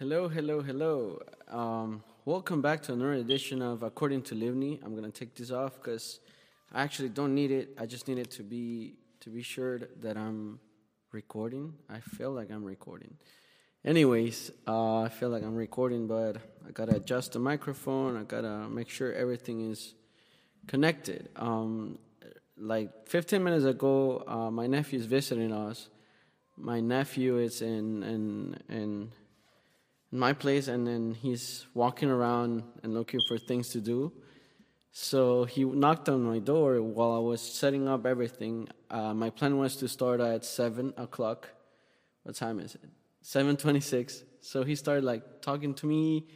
Hello, hello, hello. Um, welcome back to another edition of According to Libni. I'm gonna take this off because I actually don't need it. I just need it to be to be sure that I'm recording. I feel like I'm recording. Anyways, uh, I feel like I'm recording, but I gotta adjust the microphone. I gotta make sure everything is connected. Um, like 15 minutes ago, uh, my nephew is visiting us. My nephew is in in in my place and then he's walking around and looking for things to do. So he knocked on my door while I was setting up everything. Uh, my plan was to start at seven o'clock. What time is it? Seven twenty-six. So he started like talking to me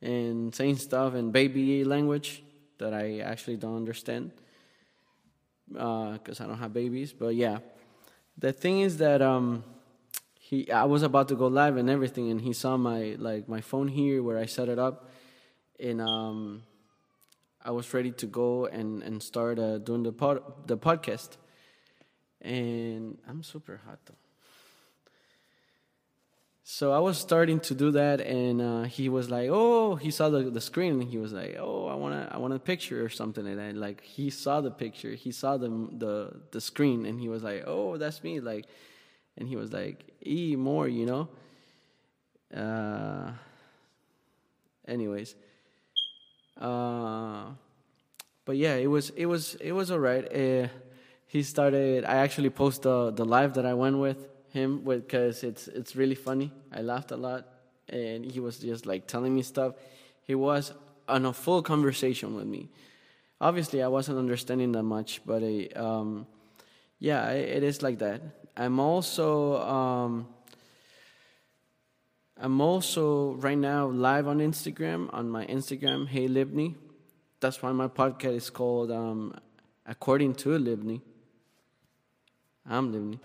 and saying stuff in baby language that I actually don't understand because uh, I don't have babies. But yeah, the thing is that um, he I was about to go live and everything, and he saw my like my phone here where I set it up, and um, I was ready to go and and start uh, doing the pod the podcast, and I'm super hot though. So I was starting to do that, and uh, he was like, "Oh," he saw the, the screen, and he was like, "Oh, I want to, I want a picture or something." And I, like he saw the picture, he saw the the the screen, and he was like, "Oh, that's me!" Like, and he was like, "E more," you know. Uh, anyways, uh, but yeah, it was it was it was alright. Uh, he started. I actually post the the live that I went with him with because it's it's really funny. I laughed a lot, and he was just like telling me stuff. He was on a full conversation with me. Obviously, I wasn't understanding that much, but uh, um, yeah, it is like that. I'm also um, I'm also right now live on Instagram on my Instagram, Hey Libni. That's why my podcast is called um, According to Libni. I'm Libni.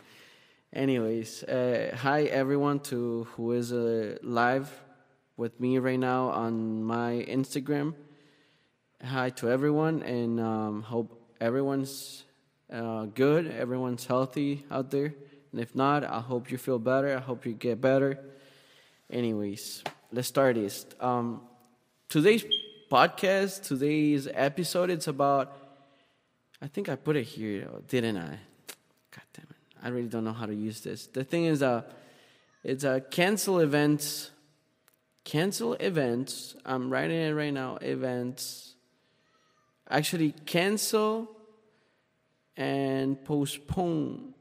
Anyways, uh, hi everyone to who is uh, live with me right now on my Instagram. Hi to everyone, and um, hope everyone's uh, good, everyone's healthy out there. And if not, I hope you feel better. I hope you get better. Anyways, let's start this. Um, today's podcast, today's episode, it's about. I think I put it here, didn't I? God damn it. I really don't know how to use this. The thing is, uh, it's a cancel events. Cancel events. I'm writing it right now. Events. Actually, cancel and postpone.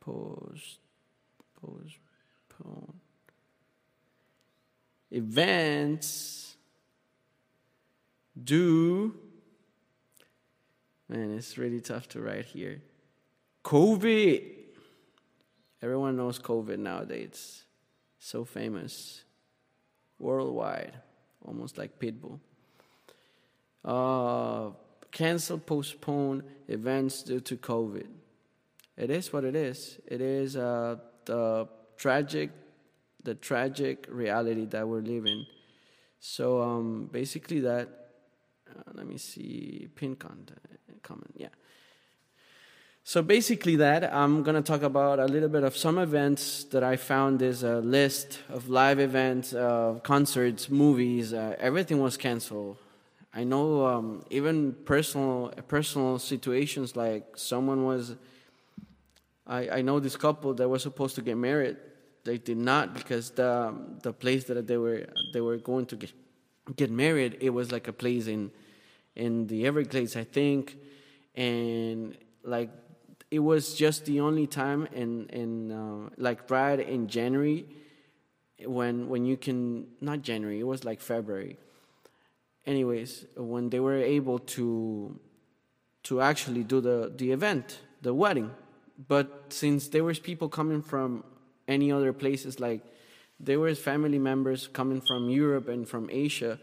Post. Postpone. Events. Do Man, it's really tough to write here. COVID. Everyone knows COVID nowadays. So famous. Worldwide. Almost like Pitbull. Uh, cancel, postpone events due to COVID. It is what it is. It is uh, the tragic, the tragic reality that we're living. So um, basically, that. Uh, let me see. Pin content comment. Yeah. So basically, that I'm going to talk about a little bit of some events that I found. Is a list of live events, uh, concerts, movies. Uh, everything was canceled. I know um, even personal personal situations like someone was. I, I know this couple that was supposed to get married. They did not because the the place that they were they were going to get get married. It was like a place in in the Everglades, I think and like it was just the only time in in uh, like right in January when when you can not January it was like February anyways when they were able to to actually do the the event the wedding but since there was people coming from any other places like there was family members coming from Europe and from Asia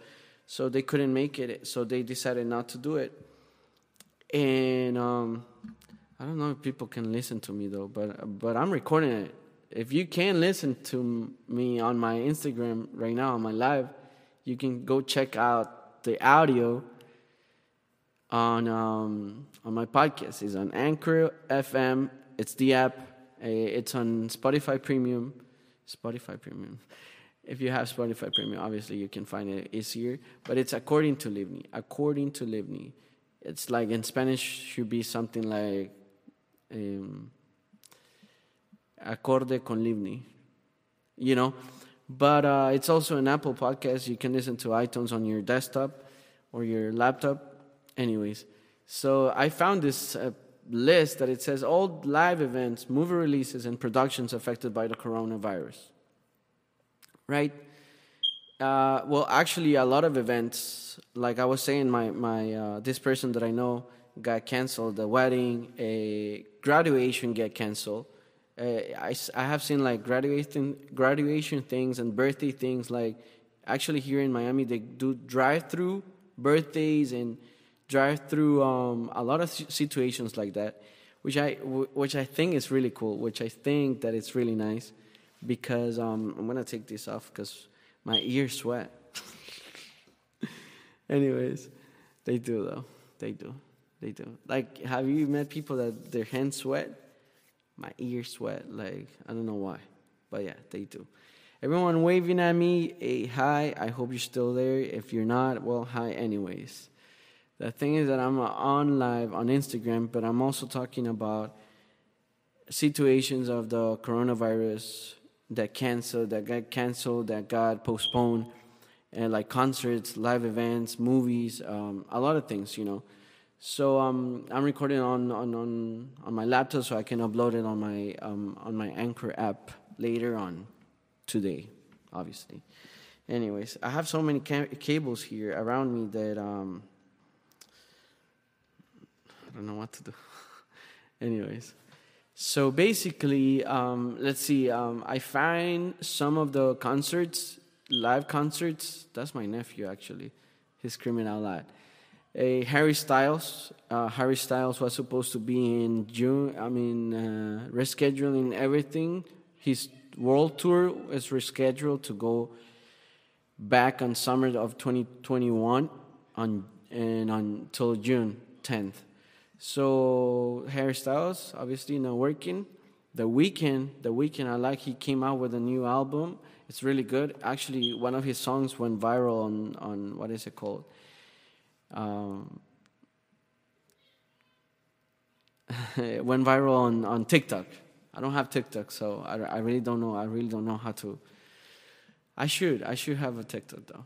so they couldn't make it so they decided not to do it and um, I don't know if people can listen to me though, but but I'm recording it. If you can listen to me on my Instagram right now on my live, you can go check out the audio on um, on my podcast. It's on Anchor FM. It's the app. Eh, it's on Spotify Premium. Spotify Premium. If you have Spotify Premium, obviously you can find it easier. But it's according to Libni. According to Libni, it's like in Spanish should be something like um, acorde con Libni. You know, but uh, it's also an Apple podcast. You can listen to iTunes on your desktop or your laptop. Anyways, so I found this uh, list that it says all live events, movie releases, and productions affected by the coronavirus. Right? Uh, well, actually, a lot of events, like I was saying, my my uh, this person that I know got canceled. The wedding, a graduation get canceled uh, I, I have seen like graduation graduation things and birthday things like actually here in Miami they do drive through birthdays and drive through um, a lot of situations like that which I which I think is really cool which I think that it's really nice because um, I'm gonna take this off because my ears sweat. Anyways they do though they do they do. Like have you met people that their hands sweat my ears sweat. Like, I don't know why. But yeah, they do. Everyone waving at me, a hi. I hope you're still there. If you're not, well, hi, anyways. The thing is that I'm on live on Instagram, but I'm also talking about situations of the coronavirus that canceled, that got canceled, that got postponed, and like concerts, live events, movies, um, a lot of things, you know. So um, I'm recording on, on, on, on my laptop so I can upload it on my, um, on my Anchor app later on today, obviously. Anyways, I have so many ca- cables here around me that um, I don't know what to do. Anyways, so basically, um, let's see. Um, I find some of the concerts, live concerts. That's my nephew actually. He's screaming out loud a Harry Styles. Uh, Harry Styles was supposed to be in June. I mean, uh, rescheduling everything. His world tour is rescheduled to go back on summer of 2021 on and until June 10th. So Harry Styles obviously not working. The Weeknd, the Weeknd I like. He came out with a new album. It's really good. Actually, one of his songs went viral on on what is it called? Um, went viral on, on TikTok. I don't have TikTok, so I, I really don't know. I really don't know how to. I should. I should have a TikTok though.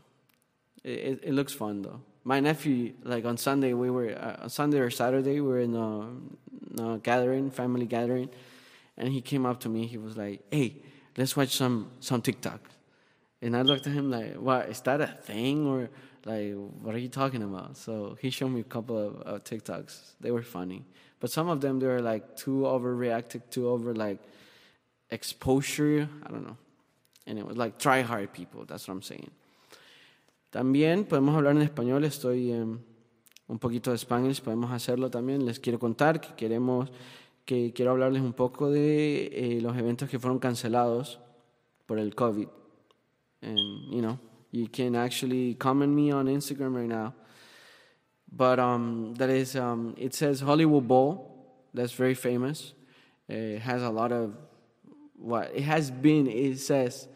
It, it, it looks fun though. My nephew, like on Sunday, we were uh, on Sunday or Saturday, we were in a, a gathering, family gathering, and he came up to me. He was like, "Hey, let's watch some some TikTok." And I looked at him like, "What is that a thing or?" Like what are you talking about? So he showed me a couple of uh, tiktoks. They were funny. But some of them they were like too overreacted too over like exposure. I don't know. And it was like try hard people. That's what i'm saying. También podemos hablar en español. Estoy um, un poquito de Spanish. Podemos hacerlo también. Les quiero contar que queremos que quiero hablarles un poco de eh, los eventos que fueron cancelados por el covid and you know you can actually comment me on Instagram right now. But um, that is, um, it says Hollywood Bowl. That's very famous. It has a lot of what it has been. It says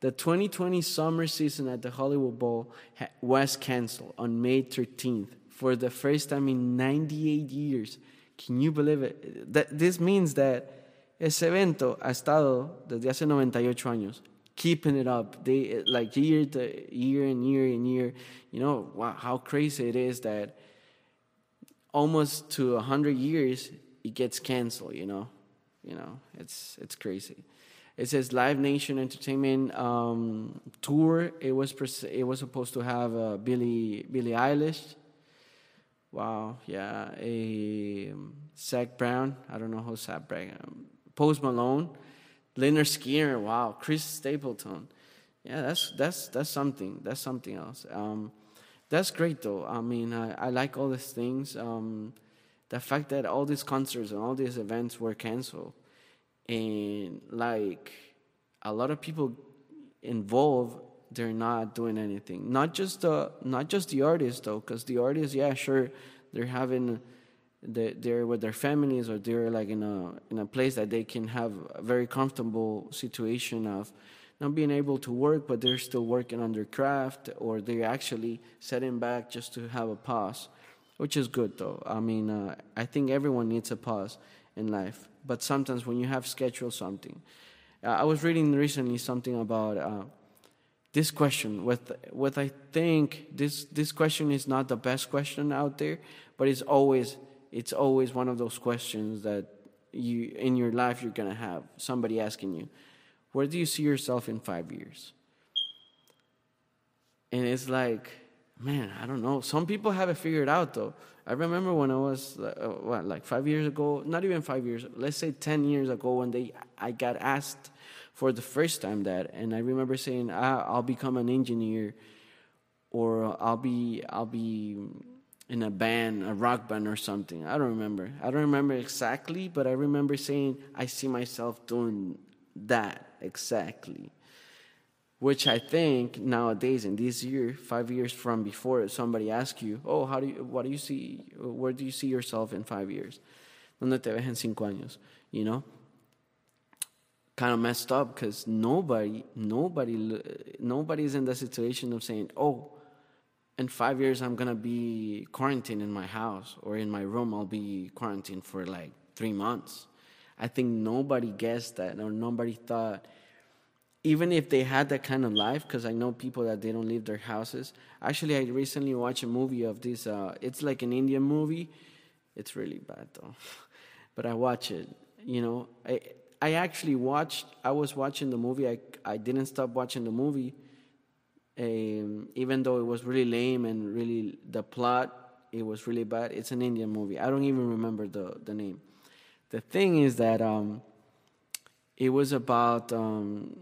the 2020 summer season at the Hollywood Bowl was canceled on May 13th for the first time in 98 years. Can you believe it? That, this means that ese evento ha estado desde hace 98 años keeping it up. They like year to year and year and year. You know wow, how crazy it is that almost to a hundred years it gets canceled. You know, you know it's it's crazy. It says Live Nation Entertainment um, tour. It was it was supposed to have uh, Billie Billie Eilish. Wow, yeah, a um, Zac Brown. I don't know who Zac Brown. Um, Post Malone Lynyrd Skynyrd, wow, Chris Stapleton. Yeah, that's that's that's something. That's something else. Um, that's great though. I mean, I, I like all these things. Um, the fact that all these concerts and all these events were canceled, and like a lot of people involved, they're not doing anything. Not just the not just the artists though, because the artists, yeah, sure, they're having they're with their families or they're like in a in a place that they can have a very comfortable situation of not being able to work, but they're still working on their craft, or they're actually setting back just to have a pause, which is good though. I mean, uh, I think everyone needs a pause in life, but sometimes when you have scheduled something, uh, I was reading recently something about uh, this question. With with I think this this question is not the best question out there, but it's always it's always one of those questions that you in your life you're gonna have somebody asking you, where do you see yourself in five years? And it's like, man, I don't know. Some people have it figured out though. I remember when I was uh, what, like five years ago, not even five years, let's say ten years ago, when they I got asked for the first time that, and I remember saying, ah, I'll become an engineer, or I'll be I'll be in a band, a rock band or something. I don't remember. I don't remember exactly, but I remember saying I see myself doing that exactly. Which I think nowadays in this year, five years from before, somebody asks you, "Oh, how do you? What do you see? Where do you see yourself in five years? ¿Dónde te ves en cinco años?" You know, kind of messed up because nobody, nobody, nobody's in the situation of saying, "Oh, in five years I'm gonna be quarantined in my house or in my room. I'll be quarantined for like three months. I think nobody guessed that or nobody thought. Even if they had that kind of life, because I know people that they don't leave their houses. Actually, I recently watched a movie of this. Uh, it's like an Indian movie. It's really bad though, but I watch it. You know, I I actually watched. I was watching the movie. I I didn't stop watching the movie um, even though it was really lame and really the plot it was really bad. It's an Indian movie. I don't even remember the the name. The thing is that um, it was about um,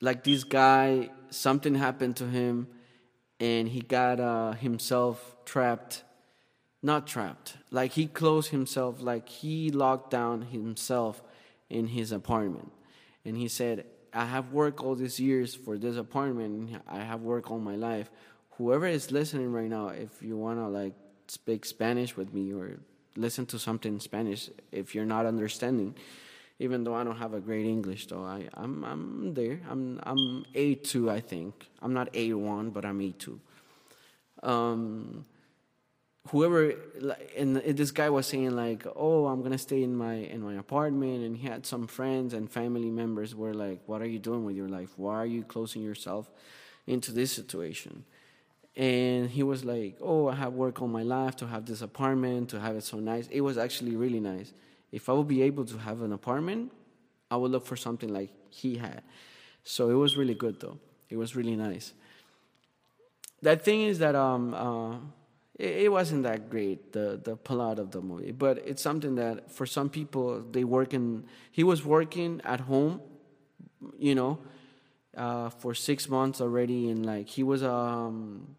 like this guy. Something happened to him, and he got uh, himself trapped. Not trapped. Like he closed himself. Like he locked down himself in his apartment, and he said, I have worked all these years for this apartment. I have worked all my life. Whoever is listening right now, if you wanna like speak Spanish with me or listen to something in Spanish, if you're not understanding, even though I don't have a great English, though I I'm I'm there. I'm I'm A two, I think. I'm not A one, but I'm A two. Um, whoever and this guy was saying like oh i'm gonna stay in my in my apartment and he had some friends and family members were like what are you doing with your life? Why are you closing yourself into this situation? And he was like oh i have worked all my life to have this apartment to have it so nice. It was actually really nice. If i would be able to have an apartment i would look for something like he had. So it was really good though. It was really nice. That thing is that um uh, it, wasn't that great the the plot of the movie but it's something that for some people they work in he was working at home you know uh, for six months already and like he was um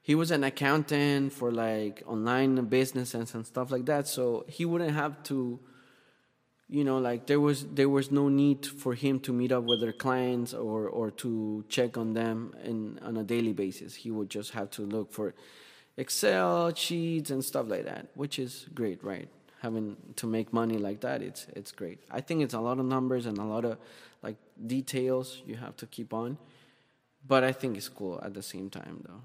he was an accountant for like online businesses and stuff like that so he wouldn't have to you know like there was there was no need for him to meet up with their clients or or to check on them in on a daily basis. He would just have to look for excel sheets and stuff like that which is great right? Having to make money like that it's it's great. I think it's a lot of numbers and a lot of like details you have to keep on but i think it's cool at the same time though.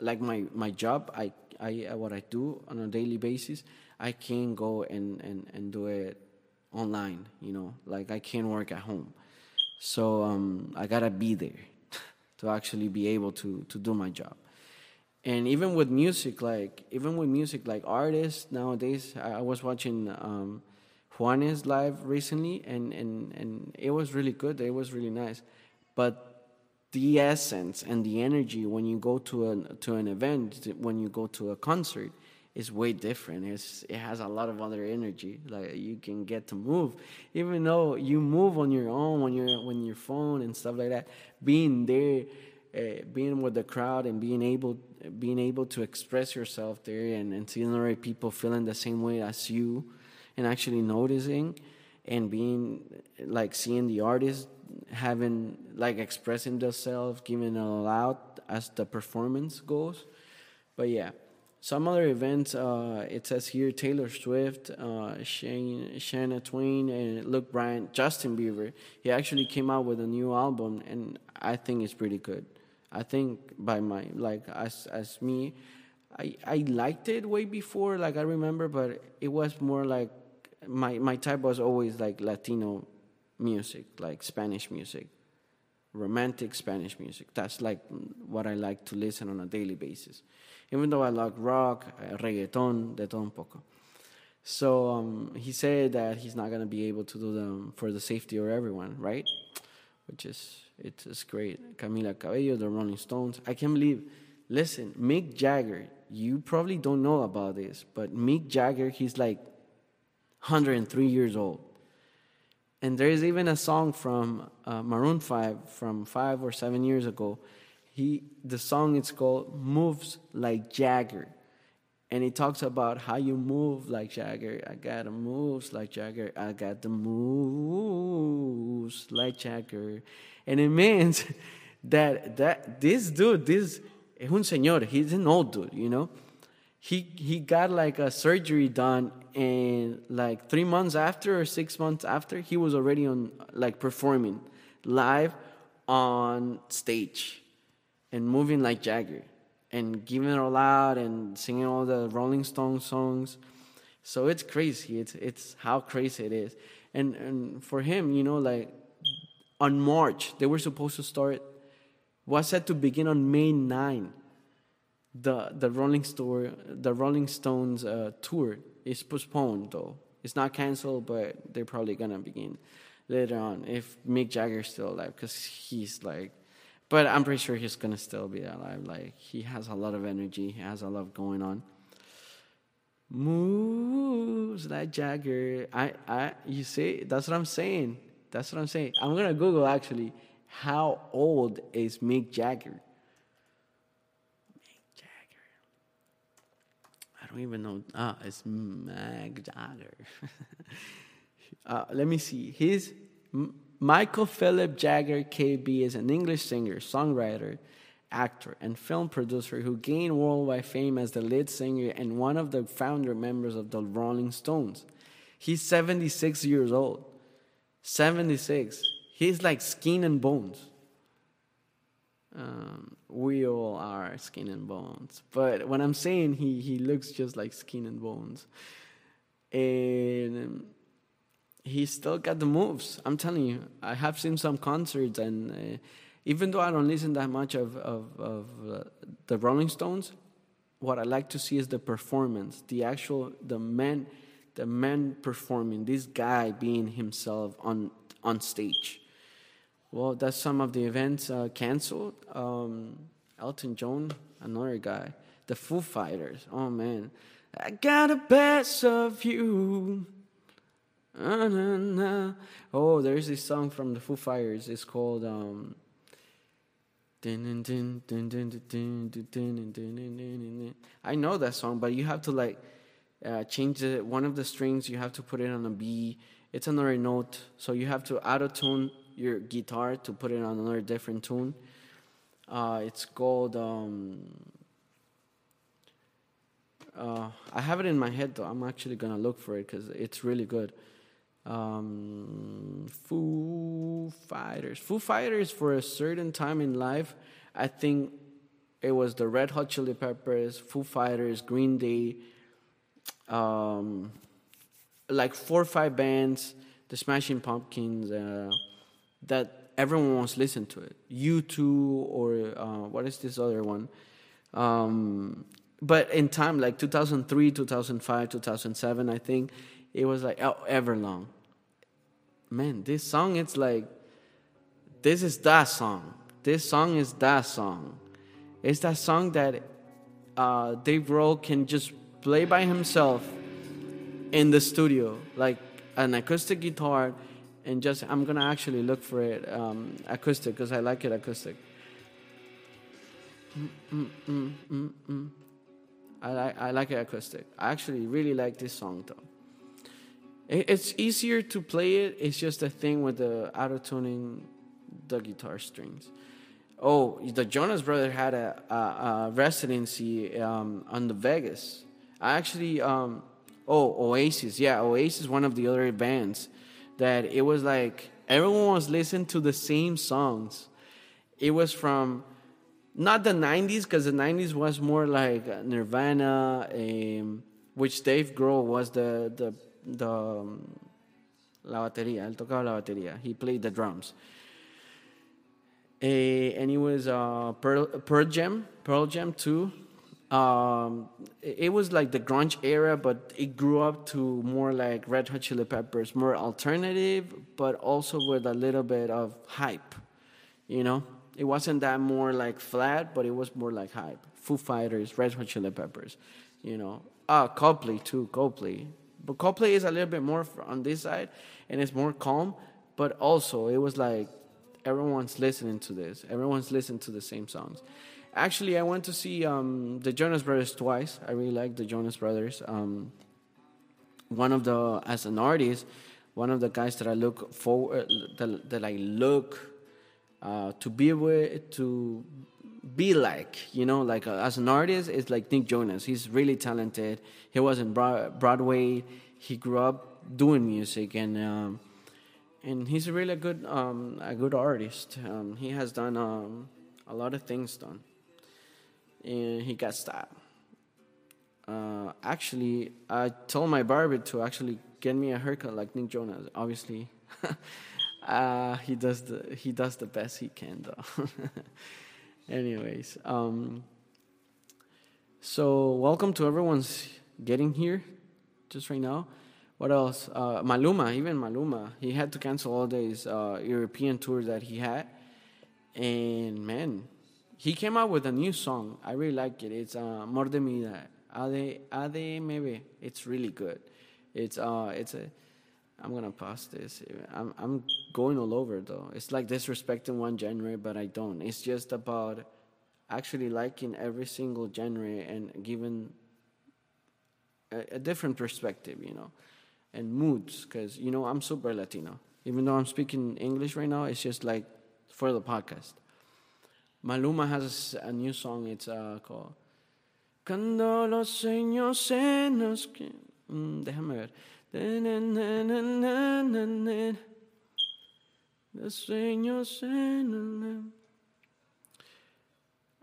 Like my my job i i what i do on a daily basis i can go and and and do it online, you know, like I can't work at home. So um, I gotta be there to actually be able to to do my job. And even with music, like even with music, like artists nowadays, I, was watching um, Juanes live recently, and and and it was really good. It was really nice, but the essence and the energy when you go to an to an event, when you go to a concert, is way different. It's, it has a lot of other energy. Like you can get to move, even though you move on your own when you're when your phone and stuff like that. Being there, uh, being with the crowd and being able being able to express yourself there and, and seeing other people feeling the same way as you, and actually noticing and being like seeing the artist having like expressing themselves, giving it all out as the performance goes. But yeah some other events, uh, it says here Taylor Swift, uh, Shane, Shania Twain, and Luke Bryan, Justin Bieber. He actually came out with a new album, and I think it's pretty good. I think by my like as as me, I I liked it way before. Like I remember, but it was more like my my type was always like Latino music, like Spanish music, romantic Spanish music. That's like what I like to listen on a daily basis even though I like rock, uh, reggaeton, de todo un poco. So um, he said that he's not gonna be able to do them for the safety of everyone, right? Which is it's, it's great. Camila Cabello, the Rolling Stones. I can't believe. Listen, Mick Jagger. You probably don't know about this, but Mick Jagger, he's like 103 years old. And there is even a song from uh, Maroon 5 from five or seven years ago he the song is called moves like jagger. And he talks about how you move like jagger. I got the moves like jagger. I got the moves like jagger. And it means that that this dude this es un señor he's an old dude you know? He he got like a surgery done and like three months after or six months after he was already on like performing live on stage and moving like Jagger and giving it all out and singing all the Rolling Stones songs. So it's crazy. It's it's how crazy it is. And and for him, you know, like on March they were supposed to start was set to begin on May 9. The the Rolling Store the Rolling Stones uh, tour is postponed though. It's not canceled, but they're probably gonna begin later on if Mick Jagger's still alive because he's like but I'm pretty sure he's gonna still be alive. Like he has a lot of energy. He has a lot going on. Moves like Jagger. I, I, you see, that's what I'm saying. That's what I'm saying. I'm gonna Google actually. How old is Mick Jagger? Mick Jagger. I don't even know. Ah, it's Mick Jagger. uh, let me see. He's Michael Philip Jagger KB is an English singer, songwriter, actor, and film producer who gained worldwide fame as the lead singer and one of the founder members of the Rolling Stones. He's 76 years old. 76. He's like skin and bones. Um, we all are skin and bones. But when I'm saying he, he looks just like skin and bones. And he's still got the moves. I'm telling you, I have seen some concerts, and uh, even though I don't listen that much of of, of uh, the Rolling Stones, what I like to see is the performance, the actual the man, the man performing. This guy being himself on on stage. Well, that's some of the events uh, canceled. Um, Elton John, another guy. The Foo Fighters. Oh man, I got a best of you. Oh, there's this song from the Foo Fighters. It's called um, I know that song, but you have to like uh, change it. One of the strings, you have to put it on a B. It's another note, so you have to auto tune your guitar to put it on another different tune. Uh, it's called. Um, uh, I have it in my head though. I'm actually gonna look for it because it's really good um, Foo Fighters. Foo Fighters for a certain time in life, I think it was the Red Hot Chili Peppers, Foo Fighters, Green Day, um, like four or five bands, the Smashing Pumpkins, uh, that everyone wants to listen to it. U2 or uh, what is this other one? Um, but in time, like 2003, 2005, 2007, I think it was like oh, Everlong man, this song, it's like, this is that song. This song is that song. It's that song that uh, Dave Grohl can just play by himself in the studio, like an acoustic guitar, and just, I'm gonna actually look for it um, acoustic because I like it acoustic. Mm, mm, mm, mm, mm. I, like, I like it acoustic. I actually really like this song though. It's easier to play it. It's just a thing with the auto tuning the guitar strings. oh, the Jonas Brothers had a, a, a residency um, on the Vegas. I actually, um, oh, Oasis, yeah, Oasis, one of the other bands that it was like everyone was listening to the same songs. It was from not the 90s because the 90s was more like Nirvana, um, which Dave Grohl was the the the um, la batería. Él tocaba la batería. He played the drums. Uh, and it was uh, Pearl, Pearl Jam, Pearl Jam too. Um, it was like the grunge era, but it grew up to more like Red Hot Chili Peppers, more alternative, but also with a little bit of hype. You know, it wasn't that more like flat, but it was more like hype. Foo Fighters, Red Hot Chili Peppers, you know. Ah, Coldplay too, Coldplay. But Coldplay is a little bit more on this side, and it's more calm. But also, it was like everyone's listening to this. Everyone's listening to the same songs. Actually, I went to see um, the Jonas Brothers twice. I really like the Jonas Brothers. Um, one of the, as an artist, one of the guys that I look for, uh, that, that I look uh, to be with, to be like, you know, like uh, as an artist, it's like Nick Jonas. He's really talented. He was in Broadway. He grew up doing music, and um, and he's a really good um, a good artist. Um, he has done um, a lot of things done, and he got style. Uh, actually, I told my barber to actually get me a haircut like Nick Jonas. Obviously, uh, he does the he does the best he can though. Anyways, um, so welcome to everyone's getting here just right now. What else? Uh, Maluma, even Maluma, he had to cancel all these uh, European tours that he had, and man, he came out with a new song. I really like it. It's uh, Amor de vida. Ade maybe. It's really good. It's uh, it's a. I'm gonna pause this. I'm I'm going all over though. It's like disrespecting one genre, but I don't. It's just about actually liking every single genre and giving a, a different perspective, you know, and moods. Because you know I'm super Latino. Even though I'm speaking English right now, it's just like for the podcast. Maluma has a, a new song. It's uh, called Cuando los sueños se nos... Mm, déjame ver. Los sueños en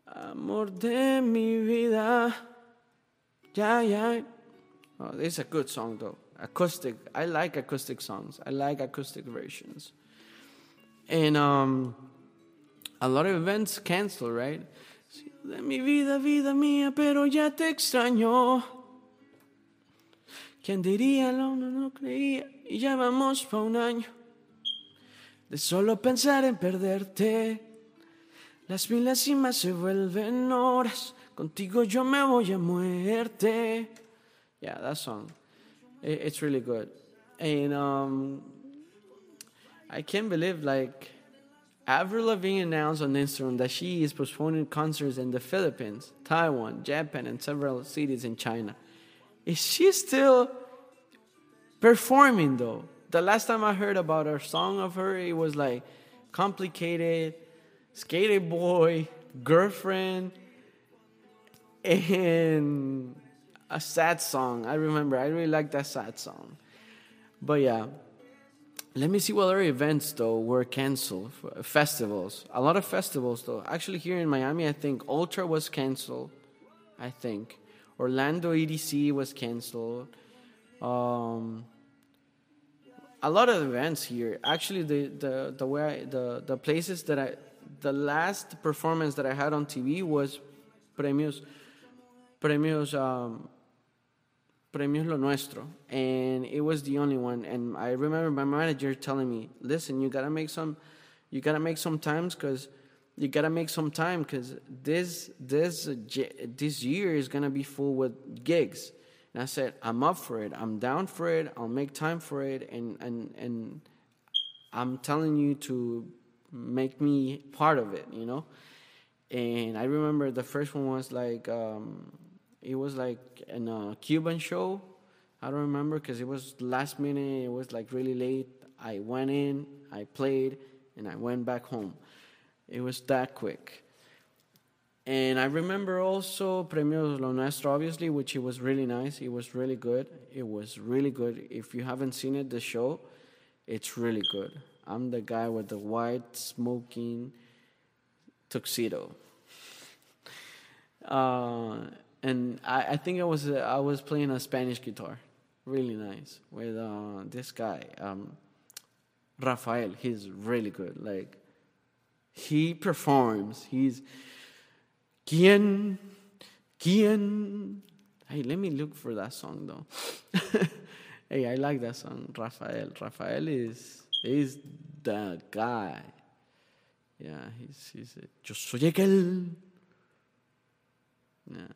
Amor de mi vida. Yeah, yeah. Oh, this is a good song though. Acoustic. I like acoustic songs. I like acoustic versions. And um, a lot of events cancel, right? De mi vida, vida mía, pero ya te extraño. ¿Quién diría? No, no, no creía. Y ya vamos pa' un año de solo pensar en perderte. Las milésimas se vuelven horas. Contigo yo me voy a muerte. Yeah, that song. It's really good. And um, I can't believe, like, Avril Lavigne announced on Instagram that she is postponing concerts in the Philippines, Taiwan, Japan, and several cities in China. Is she still performing though? The last time I heard about a song of her, it was like complicated, skater boy, girlfriend, and a sad song. I remember. I really like that sad song. But yeah, let me see what other events though were canceled. Festivals, a lot of festivals though. Actually, here in Miami, I think Ultra was canceled. I think Orlando EDC was canceled. Um, a lot of events here. Actually, the the the way I, the the places that I the last performance that I had on TV was Premios Premios um, Premios Lo Nuestro, and it was the only one. And I remember my manager telling me, "Listen, you gotta make some, you gotta make some times because." you gotta make some time because this this this year is gonna be full with gigs. And I said, I'm up for it. I'm down for it. I'll make time for it. And and and I'm telling you to make me part of it. You know. And I remember the first one was like um, it was like in a Cuban show. I don't remember because it was last minute. It was like really late. I went in, I played, and I went back home. It was that quick. And I remember also Premios Lo Nuestro, obviously, which it was really nice. It was really good. It was really good. If you haven't seen it, the show, it's really good. I'm the guy with the white smoking tuxedo. Uh, and I, I think I was I was playing a Spanish guitar, really nice with uh, this guy, um, Rafael. He's really good. Like he performs. He's ¿Quién? ¿Quién? Hey, let me look for that song though. hey, I like that song, Rafael. Rafael is is the guy. Yeah, he's he's. A, Yo soy aquel. Yeah.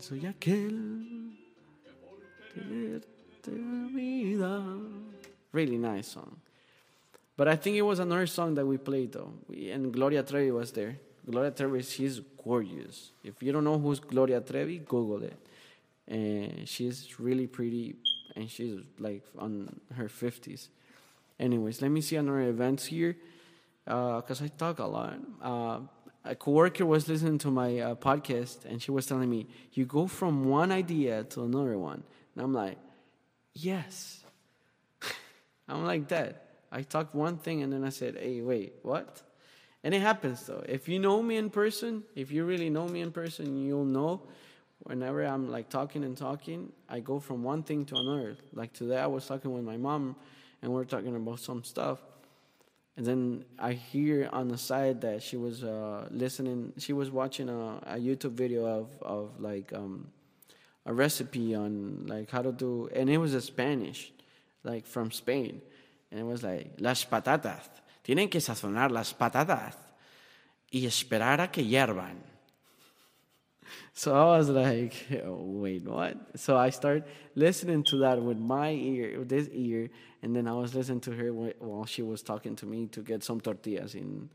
Soy aquel. Really nice song. But I think it was another song that we played though, we, and Gloria Trevi was there. Gloria Trevi, she's gorgeous. If you don't know who's Gloria Trevi, Google it. And she's really pretty, and she's like on her fifties. Anyways, let me see another events here, because uh, I talk a lot. Uh, a coworker was listening to my uh, podcast, and she was telling me, "You go from one idea to another one," and I'm like, "Yes." I'm like that. I talked one thing and then I said, hey, wait, what? And it happens though. If you know me in person, if you really know me in person, you'll know whenever I'm like talking and talking, I go from one thing to another. Like today, I was talking with my mom and we are talking about some stuff. And then I hear on the side that she was uh, listening, she was watching a, a YouTube video of, of like um, a recipe on like how to do, and it was a Spanish, like from Spain. And it was like, las patatas. Tienen que sazonar las patatas y esperar a que hiervan. So I was like, oh, wait, what? So I started listening to that with my ear, with this ear, and then I was listening to her while she was talking to me to get some tortillas in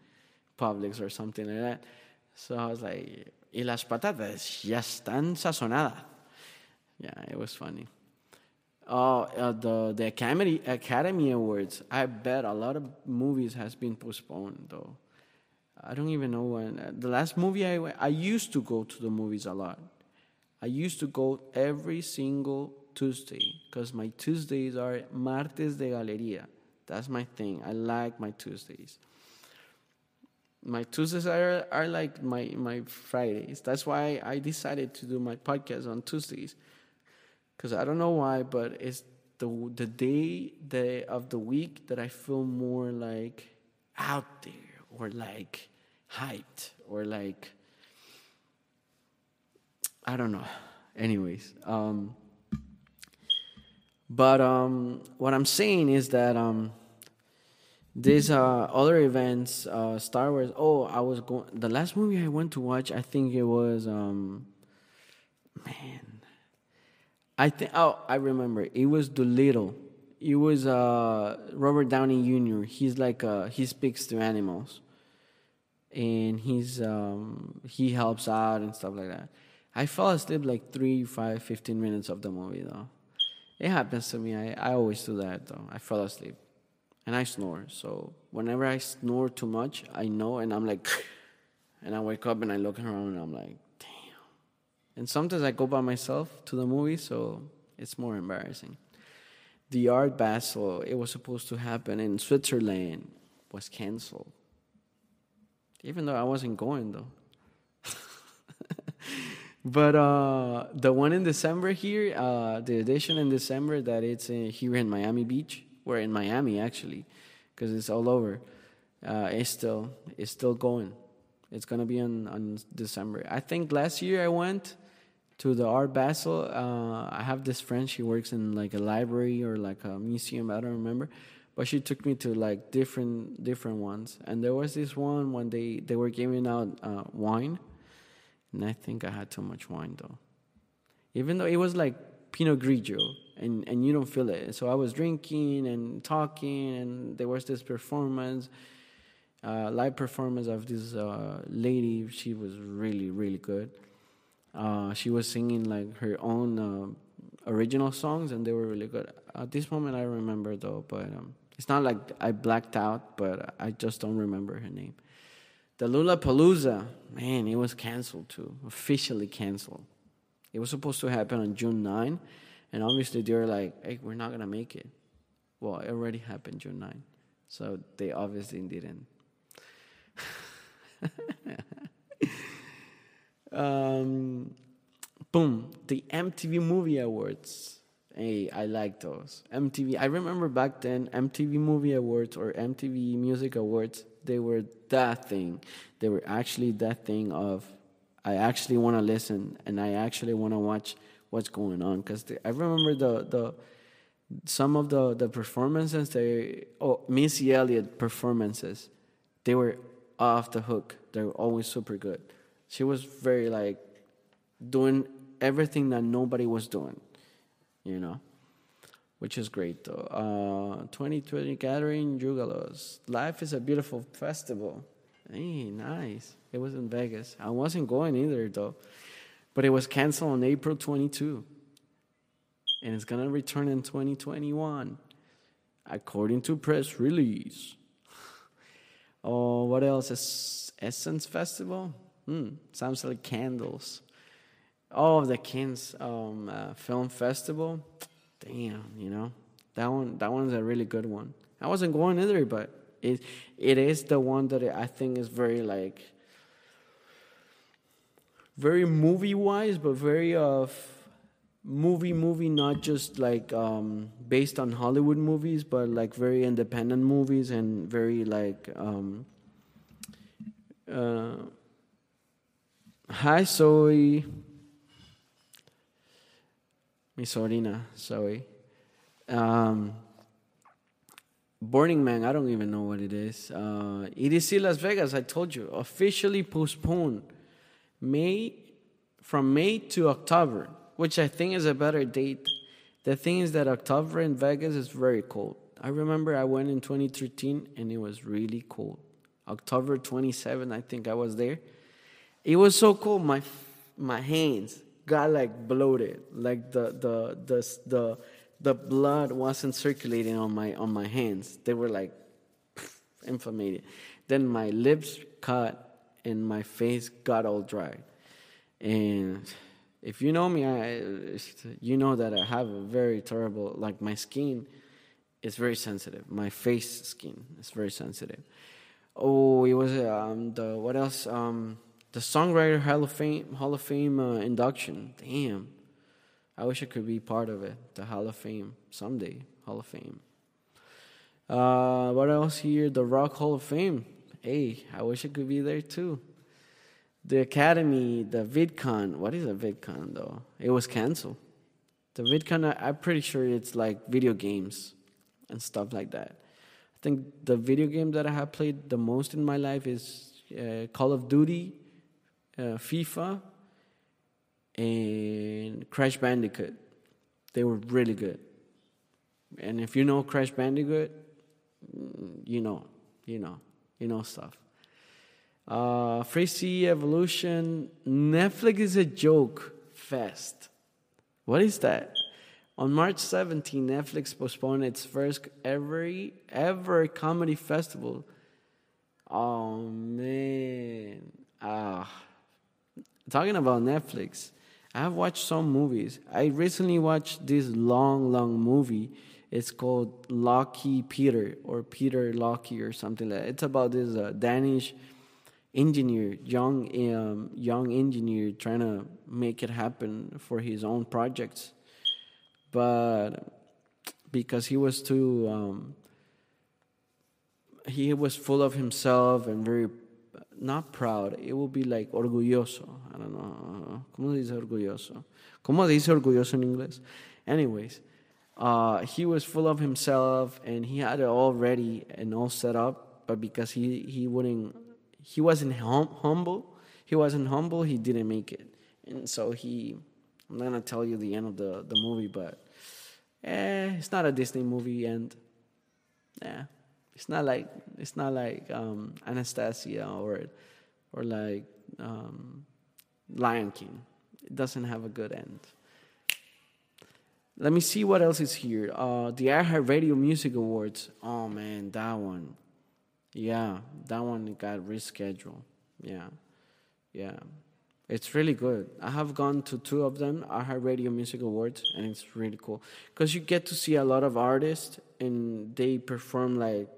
Publix or something like that. So I was like, y las patatas ya están sazonadas. Yeah, it was funny. Uh, uh, the the Academy Academy Awards. I bet a lot of movies has been postponed though. I don't even know when. Uh, the last movie I went, I used to go to the movies a lot. I used to go every single Tuesday because my Tuesdays are martes de galería. That's my thing. I like my Tuesdays. My Tuesdays are, are like my, my Fridays. That's why I decided to do my podcast on Tuesdays because I don't know why, but it's the the day the of the week that I feel more like out there or like hyped or like I don't know. Anyways, um, but um, what I'm saying is that um, these uh, other events, uh, Star Wars. Oh, I was going. The last movie I went to watch, I think it was um, man. I think. Oh, I remember. It was Dolittle. It was uh, Robert Downey Jr. He's like uh, he speaks to animals, and he's um, he helps out and stuff like that. I fell asleep like three, five, 15 minutes of the movie though. It happens to me. I, I always do that though. I fell asleep, and I snore. So whenever I snore too much, I know, and I'm like, and I wake up and I look around and I'm like, and sometimes I go by myself to the movie, so it's more embarrassing. The Art Basel, it was supposed to happen in Switzerland, was canceled. Even though I wasn't going though. but uh, the one in December here, uh, the edition in December that it's in, here in Miami Beach, we're in Miami actually, because it's all over. Uh, it's still it's still going. It's gonna be on on December. I think last year I went to the Art Basel. Uh, I have this friend. She works in like a library or like a museum. I don't remember, but she took me to like different different ones. And there was this one when they they were giving out uh, wine, and I think I had too much wine though. Even though it was like Pinot Grigio, and and you don't feel it. So I was drinking and talking, and there was this performance. Uh, live performance of this uh, lady. She was really, really good uh, she was singing like her own uh, original songs, and they were really good. At this moment, I remember though, but um, It's not like I blacked out, but I just don't remember her name. The Lollapalooza, man, it was canceled too, officially canceled. It was supposed to happen on June 9, and obviously they were like, hey, we're not going to make it. Well, it already happened June 9, so they obviously didn't. um, boom, the MTV Movie Awards. Hey, I like those. MTV, I remember back then, MTV Movie Awards or MTV Music Awards, they were that thing. They were actually that thing of, I actually want to listen and I actually want to watch what's going on. Because I remember the, the, some of the, the performances, they, oh, Missy Elliott performances, they were off the hook. They were always super good. She was very like doing everything that nobody was doing you know, which is great though. Uh, 2020 Gathering Juggalos. Life is a beautiful festival. Hey, nice. It was in Vegas. I wasn't going either though, but it was canceled on April 22, and it's gonna return in 2021, according to press release. Oh, what else? Essence Festival. Hmm, sounds like candles. Oh, the Cannes um, uh, Film Festival. Damn, you know that one. That one's a really good one. I wasn't going either, but it it is the one that I think is very like very movie wise, but very of movie movie not just like um, based on Hollywood movies, but like very independent movies and very like. Um, uh, hi, Zoe mi sobrina Zoe. Um, Burning Man, I don't even know what it is. Uh, EDC Las Vegas, I told you, officially postponed May from May to October, which I think is a better date. The thing is that October in Vegas is very cold. I remember I went in 2013 and it was really cold. October 27, I think I was there. It was so cold. My my hands got like bloated, like the the the the the blood wasn't circulating on my on my hands. They were like inflamed. Then my lips cut and my face got all dry. And if you know me, I you know that I have a very terrible like my skin is very sensitive. My face skin is very sensitive. Oh, it was um the what else um the Songwriter Hall of Fame Hall of Fame uh, induction. Damn, I wish I could be part of it. The Hall of Fame someday. Hall of Fame. Uh, what else here? The Rock Hall of Fame. Hey, I wish I could be there too. The Academy, the VidCon. What is a VidCon though? It was canceled. The VidCon, I'm pretty sure it's like video games and stuff like that. I think the video game that I have played the most in my life is uh, Call of Duty uh, FIFA, and Crash Bandicoot. They were really good. And if you know Crash Bandicoot, mm, you know, you know, you know stuff. Uh, Free Evolution, Netflix is a joke fest. What is that? On March 17, Netflix postponed its first ever ever comedy festival. Oh man, ah talking about Netflix, I have watched some movies. I recently watched this long, long movie. It's called Lucky Peter or Peter Lucky or something like that. It's about this uh, Danish engineer, young um, young engineer trying to make it happen for his own projects, but because he was too um, he was full of himself and very not proud, it will be like orgulloso. I don't know. ¿Cómo dice orgulloso? ¿Cómo dice orgulloso in English? Anyways, uh, he was full of himself and he had it all ready and all set up, but because he, he wouldn't, he wasn't hum- humble, he wasn't humble, he didn't make it. And so he, I'm not gonna tell you the end of the, the movie, but eh, it's not a Disney movie and yeah, it's not like it's not like um, Anastasia or or like um, Lion King. It doesn't have a good end. let me see what else is here. Uh, the iHeartRadio Music Awards. Oh man, that one. Yeah, that one got rescheduled. Yeah, yeah. It's really good. I have gone to two of them, iHeartRadio Music Awards, and it's really cool because you get to see a lot of artists and they perform like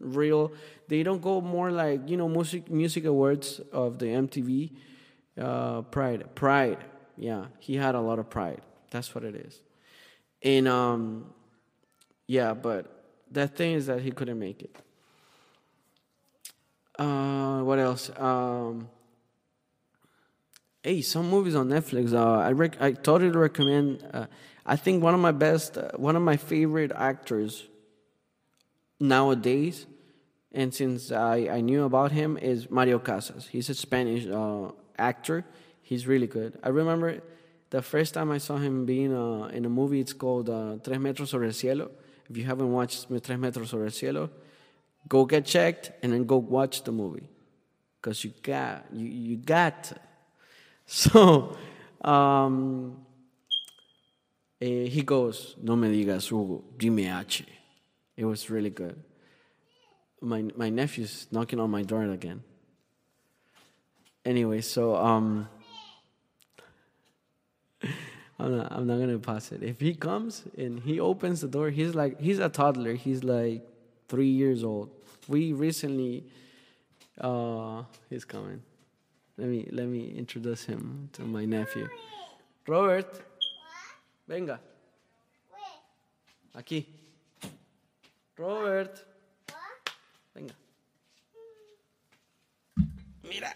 real. They don't go more like you know music music awards of the MTV. Uh, Pride, Pride. Yeah, he had a lot of pride. That's what it is. And um, yeah, but the thing is that he couldn't make it. Uh, what else? Um, hey, some movies on Netflix. Uh, I rec- I totally recommend. Uh, I think one of my best, uh, one of my favorite actors nowadays, and since I, I knew about him, is Mario Casas. He's a Spanish uh, actor. He's really good. I remember the first time I saw him being uh, in a movie. It's called uh, Tres Metros sobre el Cielo. If you haven't watched Tres Metros sobre el Cielo, go get checked and then go watch the movie, because you got you you got. To. So. Um, uh, he goes, No me digas Hugo, dime H. It was really good. My, my nephew's knocking on my door again. Anyway, so um, I'm not, I'm not gonna pass it. If he comes and he opens the door, he's like he's a toddler. He's like three years old. We recently, uh, he's coming. Let me let me introduce him to my nephew, Robert. Venga. Aquí. Robert. Venga. Mira.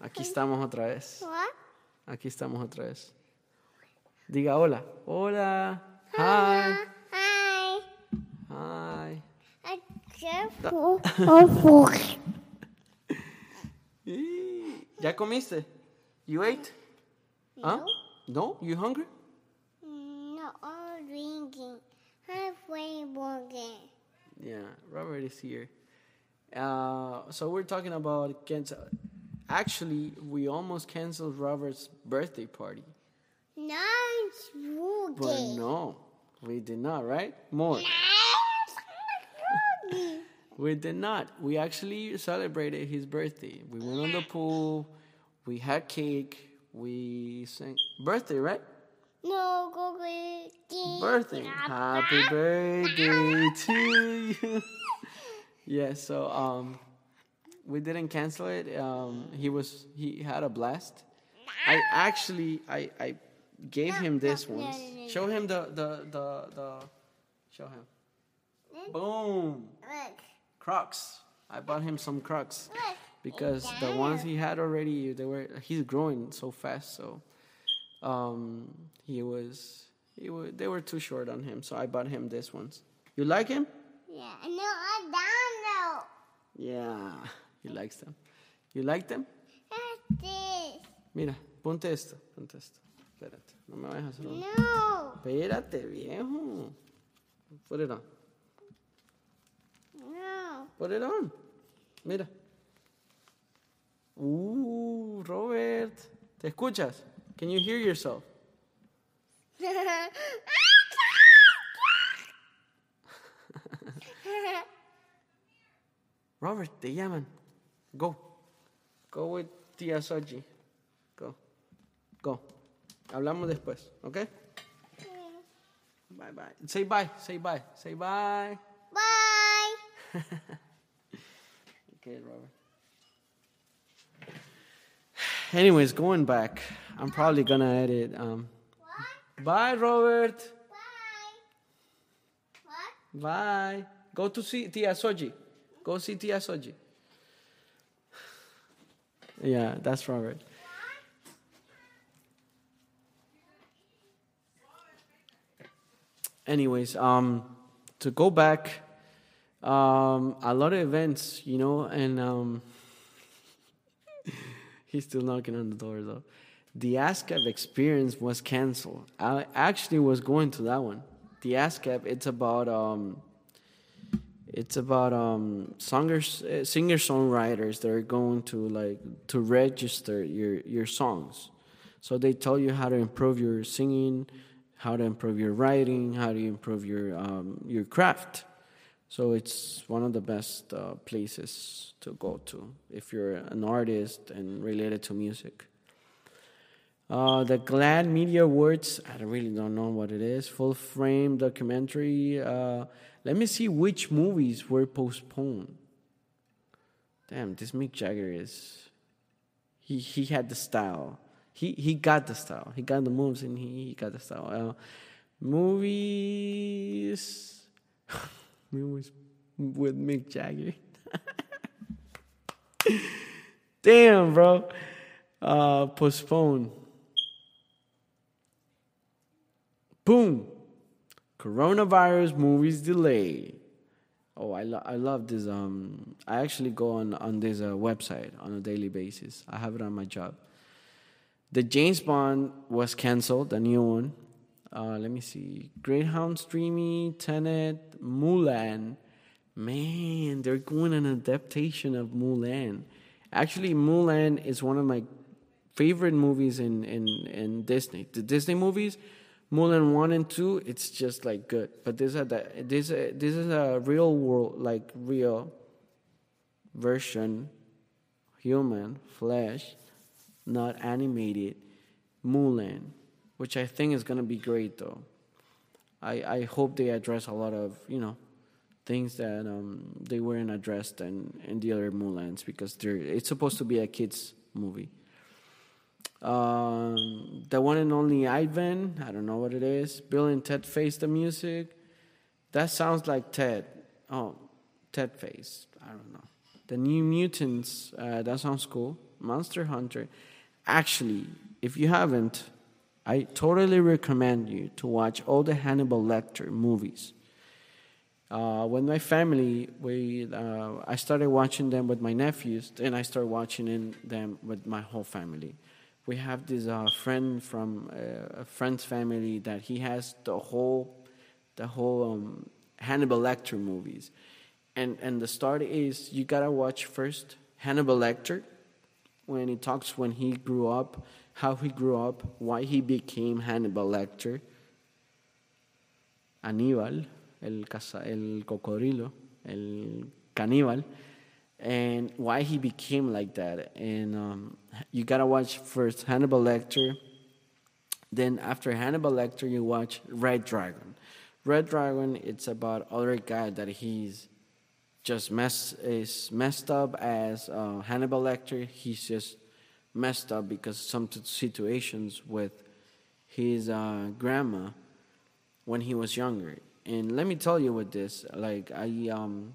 Aquí estamos otra vez. Aquí estamos otra vez. Diga hola. Hola. Hi. Hi. Hi. ¿Ya comiste? You ate? Huh? No? You hungry? No, I'm drinking. Halfway walking. Yeah, Robert is here. Uh, so we're talking about cancel. Actually, we almost canceled Robert's birthday party. No, it's walking. But no, we did not, right? More. We did not. We actually celebrated his birthday. We went on the pool. We had cake. We sang birthday, right? No, go get Birthday. Happy birthday to you. yeah. So um, we didn't cancel it. Um, he was he had a blast. I actually I I gave him this once. Show him the the the the. Show him. Boom. Crocs. I bought him some Crocs because the ones he had already they were he's growing so fast so um he was he was they were too short on him so I bought him this ones. You like him? Yeah, no, I don't know. Yeah, he likes them. You like them? This? Mira, ponte esto, ponte esto. Espérate, no me vayas a hacer un... No, Espérate, viejo. Put it on. no. Put it on. Mira. Uh, Robert. ¿Te escuchas? Can you hear yourself? Robert, te llaman. Go. Go with Tia Soji. Go. Go. Hablamos después, ¿ok? Bye bye. Say bye. Say bye. Say bye. Bye. Okay, Robert. Anyways, going back, I'm probably gonna edit. Um, What? bye, Robert. Bye. What? Bye. Go to see Tia Soji. Go see Tia Soji. Yeah, that's Robert. Anyways, um, to go back, um, a lot of events, you know, and um, he's still knocking on the door though. The ASCAP experience was canceled. I actually was going to that one. The ASCAP, it's about um, it's about um, songers, uh, singer songwriters that are going to like to register your your songs. So they tell you how to improve your singing, how to improve your writing, how to improve your um, your craft. So it's one of the best uh, places to go to if you're an artist and related to music. Uh, the GLAAD Media Awards, I really don't know what it is. Full frame documentary. Uh, let me see which movies were postponed. Damn, this Mick Jagger is. He he had the style. He he got the style. He got the moves and he, he got the style. Uh, movies. movies with Mick Jagger. Damn, bro. Uh, postpone. Boom. Coronavirus movies delay. Oh, I, lo- I love this. Um, I actually go on on this uh, website on a daily basis. I have it on my job. The James Bond was canceled, the new one. Uh, let me see. Greyhound Streamy, Tenet, Mulan. Man, they're doing an adaptation of Mulan. Actually, Mulan is one of my favorite movies in, in, in Disney. The Disney movies, Mulan 1 and 2, it's just like good. But this, this, this is a real world, like real version, human, flesh, not animated, Mulan, which I think is going to be great though. I, I hope they address a lot of, you know, things that um, they weren't addressed in, in the other Mulans because they're, it's supposed to be a kids movie. Um, the one and only Ivan, I don't know what it is. Bill and Ted Face the Music. That sounds like Ted. Oh, Ted Face. I don't know. The New Mutants, uh, that sounds cool. Monster Hunter. Actually, if you haven't, I totally recommend you to watch all the Hannibal Lecter movies. Uh, with my family, we uh, I started watching them with my nephews, and I started watching them with my whole family. We have this uh, friend from uh, a friend's family that he has the whole, the whole um, Hannibal Lecter movies, and and the start is you gotta watch first Hannibal Lecter, when he talks when he grew up, how he grew up, why he became Hannibal Lecter. Aníbal el, caza, el cocodrilo, el caníbal, and why he became like that. And um, you gotta watch first Hannibal Lecter. Then after Hannibal Lecter, you watch Red Dragon. Red Dragon, it's about other guy that he's just mess is messed up as uh, Hannibal Lecter. He's just messed up because some situations with his uh, grandma when he was younger. And let me tell you with this like i um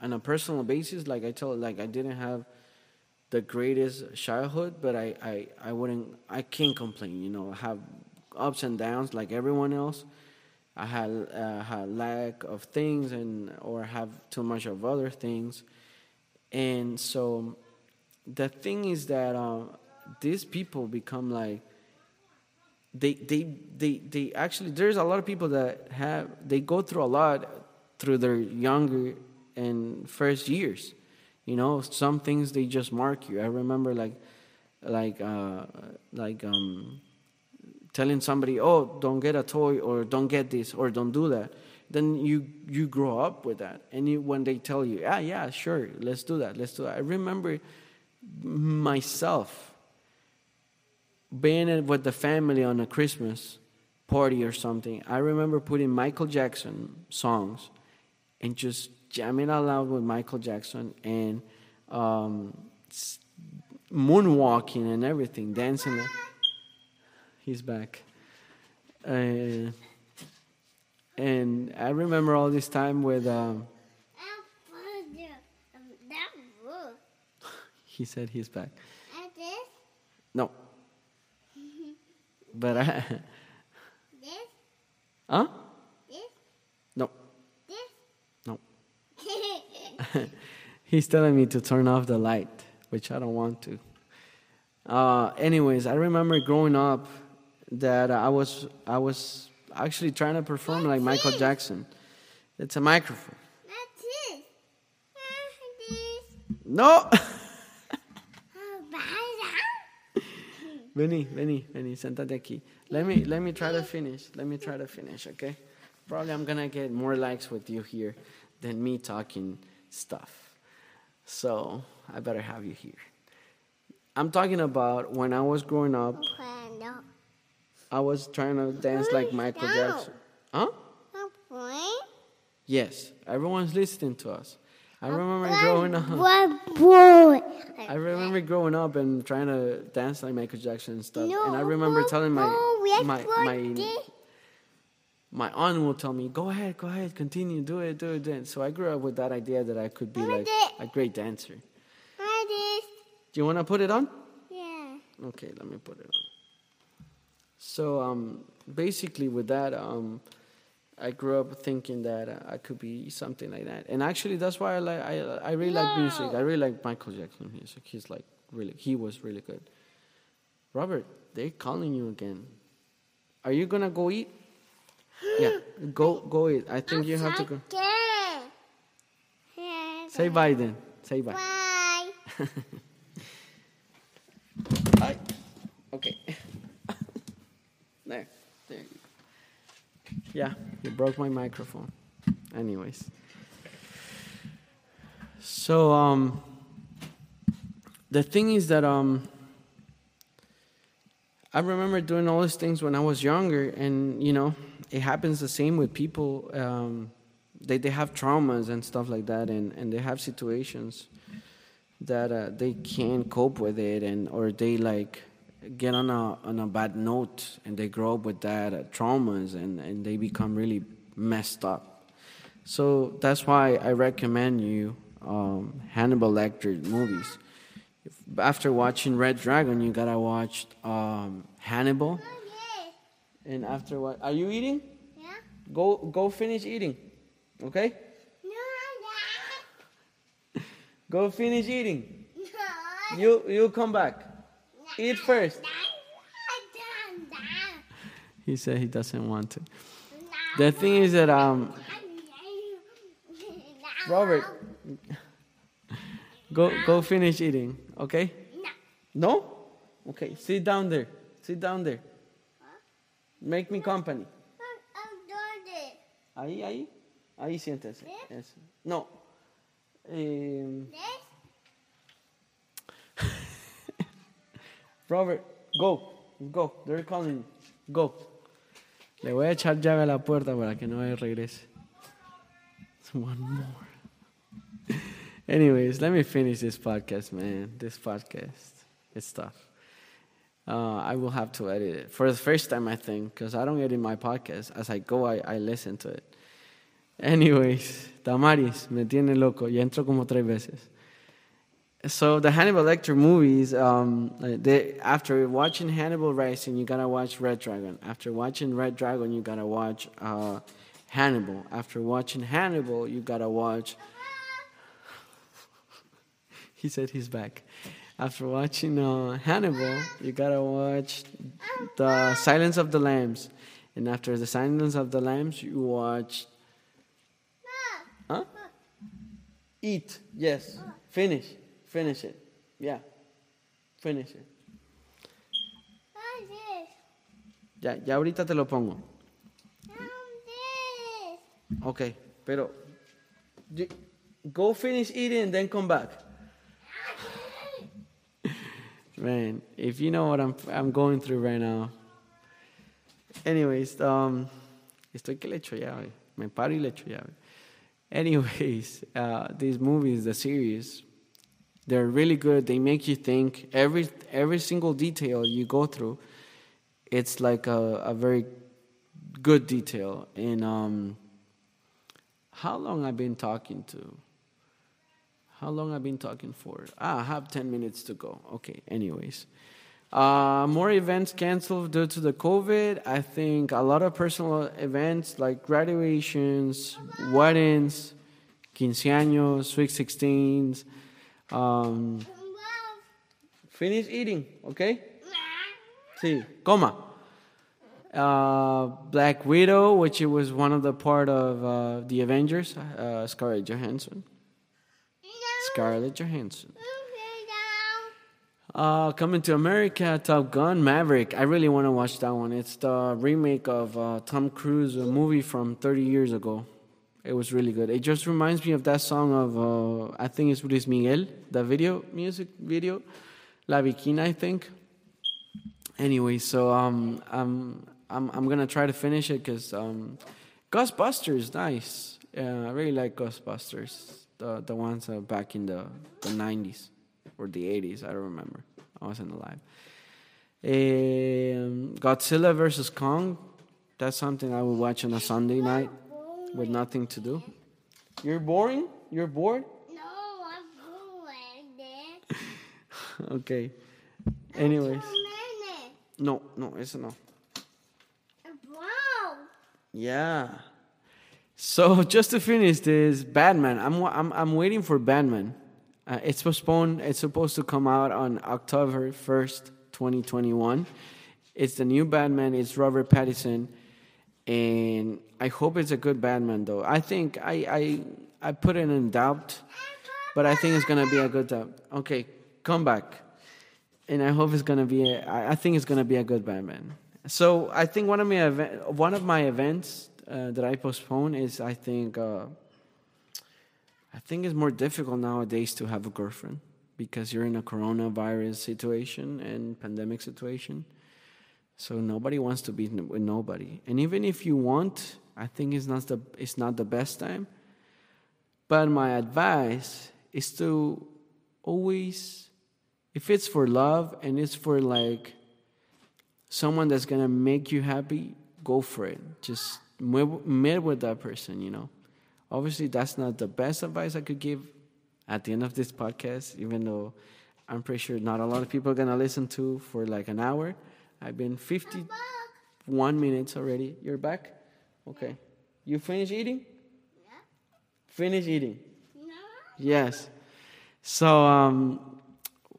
on a personal basis like i tell like i didn't have the greatest childhood but i i, I wouldn't i can't complain you know I have ups and downs like everyone else. I had uh, had lack of things and or have too much of other things. And so the thing is that uh, these people become like they they they they actually there's a lot of people that have they go through a lot through their younger and first years. You know some things they just mark you. I remember like like uh like um telling somebody oh don't get a toy or don't get this or don't do that. Then you you grow up with that. And you, when they tell you yeah yeah sure let's do that let's do that. I remember myself being with the family on a Christmas party or something, I remember putting Michael Jackson songs and just jamming out loud with Michael Jackson and um, moonwalking and everything, dancing. He's back. Uh, and I remember all this time with. Um, he said he's back. No. But I. This? Huh? This? No. This? No. He's telling me to turn off the light, which I don't want to. Uh, anyways, I remember growing up that I was I was actually trying to perform like Michael Jackson. It's a microphone. That's it. No. Vení, vení, vení, sentate aquí. Let me let me try to finish. Let me try to finish, okay? Probably I'm gonna get more likes with you here than me talking stuff. So I better have you here. I'm talking about when I was growing up. I was trying to dance like Michael No. Jackson. Huh? Yes, everyone's listening to us. I remember growing up. What boy? I remember growing up and trying to dance like Michael Jackson and stuff. No, and I remember no, telling my no, my my my aunt will tell me, "Go ahead, go ahead, continue, do it, do it." Do it. So I grew up with that idea that I could be like a great dancer. Do you want to put it on? Yeah. Okay, let me put it on. So um, basically, with that, um, I grew up thinking that uh, I could be something like that, and actually, that's why I like I I really like music. I really like Michael Jackson music. He's like really he was really good. Robert, they're calling you again. Are you gonna go eat? Yeah, go go eat. I think you have to go. Yeah. Say bye then. Say. Bye. Bye. Okay. there. There you go. Yeah, you broke my microphone. Anyways. So um the thing is that um I remember doing all these things when I was younger and you know, it happens the same with people um they they have traumas and stuff like that and and they have situations that uh, they can't cope with it and or they like get on a on a bad note and they grow up with that uh, traumas and and they become really messed up. So that's why i recommend you um, hannibal lecter movies. If, after watching red dragon you gotta watch um, hannibal. And after what are you eating? Yeah. go go finish eating okay? No, go finish eating. No. No. you you come back eat first he said he doesn't want to The thing is that um, Robert, go go finish eating, okay? No? Okay, sit down there. Sit down there. Make me company. Ahí, ahí. Ahí siéntese. Eso. No. Em, Robert, go. Go. They're calling. Go. Le voy a echar llave a la puerta para que no regrese. One more. Anyways, let me finish this podcast, man. This podcast. It's tough. Uh, I will have to edit it for the first time, I think, because I don't edit my podcast. As I go, I, I listen to it. Anyways, Damaris, me tiene loco. Ya entro como tres veces. So the Hannibal Lecter movies, um, they, after watching Hannibal Rising, you gotta watch Red Dragon. After watching Red Dragon, you gotta watch uh, Hannibal. After watching Hannibal, you gotta watch. he said he's back. After watching uh, Hannibal, you gotta watch the Silence of the Lambs, and after the Silence of the Lambs, you watch. Huh? Eat. Yes. Finish. Finish it. Yeah. Finish it. Ya, ya ahorita te lo pongo. Okay, pero go finish eating and then come back. Man, if you know what I'm I'm going through right now. Anyways, um, estoy que le echo llave. Me paro y le echo llave. Anyways, uh, these movies, the series, they're really good. They make you think. Every every single detail you go through, it's like a, a very good detail. And um, how long I've been talking to? How long I've been talking for? Ah, I have ten minutes to go. Okay. Anyways, uh, more events canceled due to the COVID. I think a lot of personal events like graduations, weddings, quinceaños, sweet sixteens. Um, finish eating, okay? Sí, coma. Uh, Black Widow, which it was one of the part of uh, the Avengers, uh, Scarlett Johansson. Scarlett Johansson. Uh, coming to America, Top Gun, Maverick. I really want to watch that one. It's the remake of uh, Tom Cruise, a movie from 30 years ago. It was really good. It just reminds me of that song of, uh, I think it's Luis Miguel, the video, music video, La Bikina, I think. Anyway, so um, I'm, I'm, I'm to try to finish it because um, Ghostbusters, nice. Yeah, I really like Ghostbusters, the, the ones uh, back in the, the 90s or the 80s. I don't remember. I wasn't alive. Um, Godzilla versus Kong. That's something I would watch on a Sunday night with nothing to do. You're boring? You're bored? No, I'm bored. Dad. Okay. Anyways. Two minutes. No, no, it's no. Wow. Yeah. So just to finish this, Batman. I'm I'm I'm waiting for Batman. Uh, it's postponed. It's supposed to come out on October first, 2021. It's the new Batman. It's Robert Pattinson, and I hope it's a good Batman. Though I think I I I put it in doubt, but I think it's gonna be a good doubt. Okay, come back, and I hope it's gonna be. A, I think it's gonna be a good Batman. So I think one of my one of my events uh, that I postpone is I think. Uh, I think it's more difficult nowadays to have a girlfriend because you're in a coronavirus situation and pandemic situation. So nobody wants to be with nobody. And even if you want, I think it's not the it's not the best time. But my advice is to always if it's for love and it's for like someone that's to make you happy, go for it. Just meet with that person, you know. Obviously, that's not the best advice I could give at the end of this podcast, even though I'm pretty sure not a lot of people are to listen to for like an hour. I've been 51 minutes already. You're back? Okay. You finish eating? Yeah. Finish eating. No. Yes. So, um,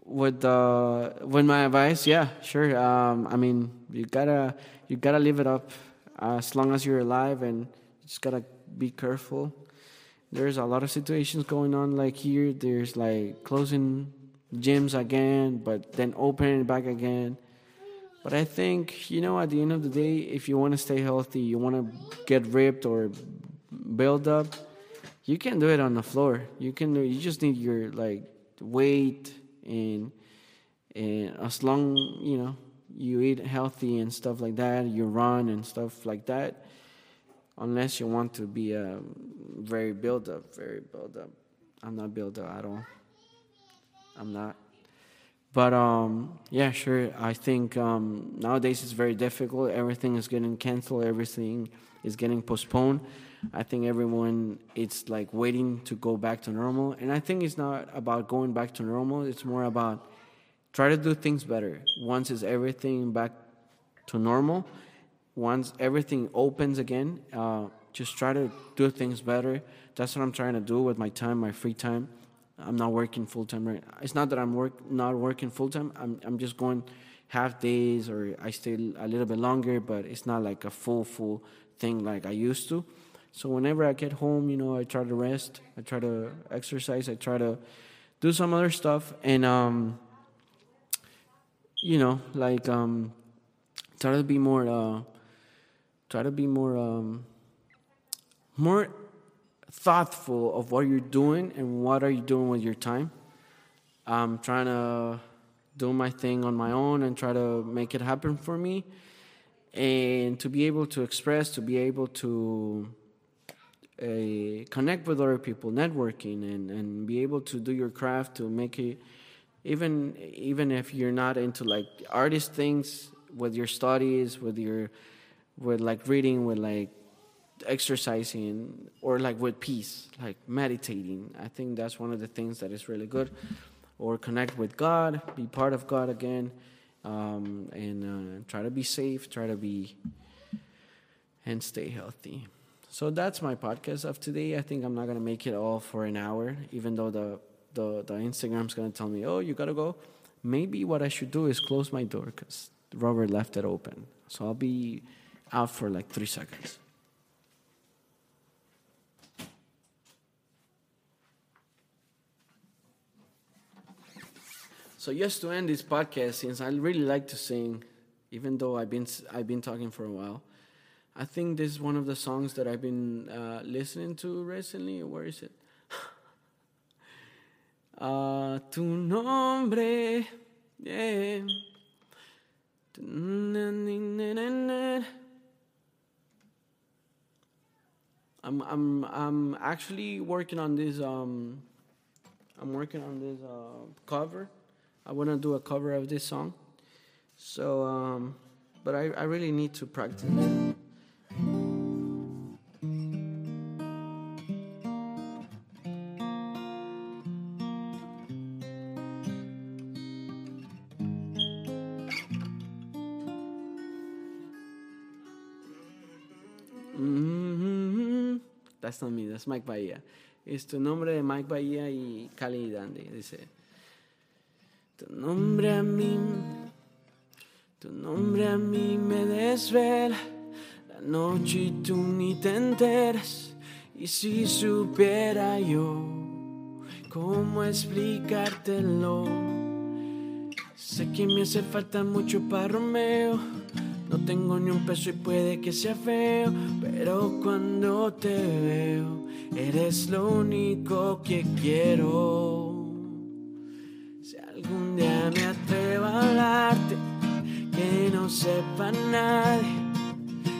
with the with my advice, yeah, sure. Um, I mean, you gotta you gotta live it up as long as you're alive, and you just gotta be careful. There's a lot of situations going on, like here. There's like closing gyms again, but then opening back again. But I think you know, at the end of the day, if you want to stay healthy, you want to get ripped or build up, you can do it on the floor. You can. do You just need your like weight and and as long you know you eat healthy and stuff like that, you run and stuff like that. Unless you want to be a very build up, very build up. I'm not build up at all. I'm not. But um, yeah, sure. I think um, nowadays it's very difficult. Everything is getting canceled. Everything is getting postponed. I think everyone it's like waiting to go back to normal. And I think it's not about going back to normal. It's more about try to do things better. Once is everything back to normal, once everything opens again, uh, just try to do things better. That's what I'm trying to do with my time, my free time. I'm not working full time right. It's not that I'm work not working full time. I'm I'm just going half days or I stay a little bit longer, but it's not like a full full thing like I used to. So whenever I get home, you know, I try to rest. I try to exercise. I try to do some other stuff, and um, you know, like um, try to be more uh, try to be more um, more thoughtful of what you're doing and what are you doing with your time. I'm trying to do my thing on my own and try to make it happen for me and to be able to express to be able to uh, connect with other people networking and, and be able to do your craft to make it even even if you're not into like artist things with your studies with your with like reading with like exercising or like with peace like meditating. I think that's one of the things that is really good. Or connect with god be part of god again um, and uh, try to be safe try to be and stay healthy. So that's my podcast of today. I think i'm not going to make it all for an hour even though the the, the instagram's going to tell me oh you got to go. Maybe what i should do is close my door because robert left it open. So i'll be out for like three seconds So just to end this podcast, since I really like to sing, even though I've been I've been talking for a while, I think this is one of the songs that I've been uh, listening to recently. Where is it? uh, tu nombre, yeah. I'm I'm I'm actually working on this um I'm working on this uh, cover. I want to do a cover of this song. So um but I I really need to practice. Mm-hmm. That's not me, that's Mike Bahía. Es tu nombre de Mike Bahía y Cali Dandy. Dice: Tu nombre a mí, tu nombre a mí me desvela la noche y tú ni te enteras. Y si supiera yo cómo explicártelo, sé que me hace falta mucho para Romeo. No tengo ni un peso y puede que sea feo, pero cuando te veo, eres lo único que quiero. Me atrevo a hablarte, que no sepa nadie.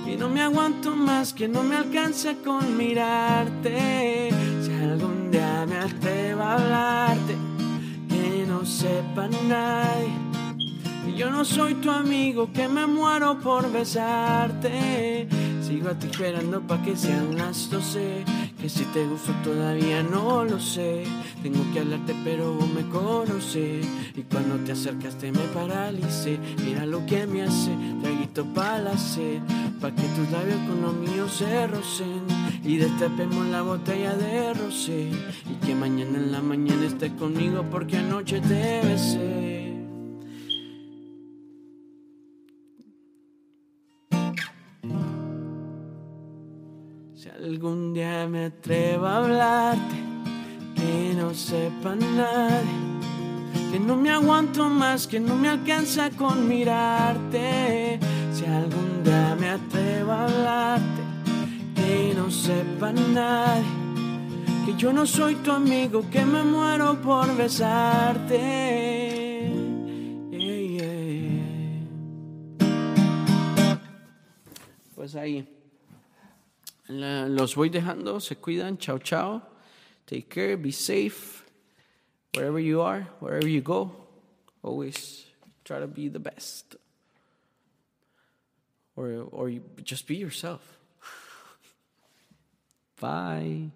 Y no me aguanto más que no me alcance con mirarte. Si algún día me atrevo a hablarte, que no sepa nadie. Y yo no soy tu amigo que me muero por besarte. Sigo a ti esperando pa' que sean las 12. Que si te gusto todavía no lo sé. Tengo que hablarte pero vos me conoces. Y cuando te acercaste me paralicé. Mira lo que me hace, traguito pa' la sed. Pa' que tus labios con los míos se rocen. Y destapemos la botella de rosé. Y que mañana en la mañana estés conmigo porque anoche te besé. Algún día me atrevo a hablarte, que no sepa nadie, que no me aguanto más, que no me alcanza con mirarte. Si algún día me atrevo a hablarte, que no sepa nadie, que yo no soy tu amigo, que me muero por besarte. Pues ahí. La- Los voy dejando, se cuidan, chao chao. Take care, be safe. Wherever you are, wherever you go, always try to be the best. Or or you, just be yourself. Bye.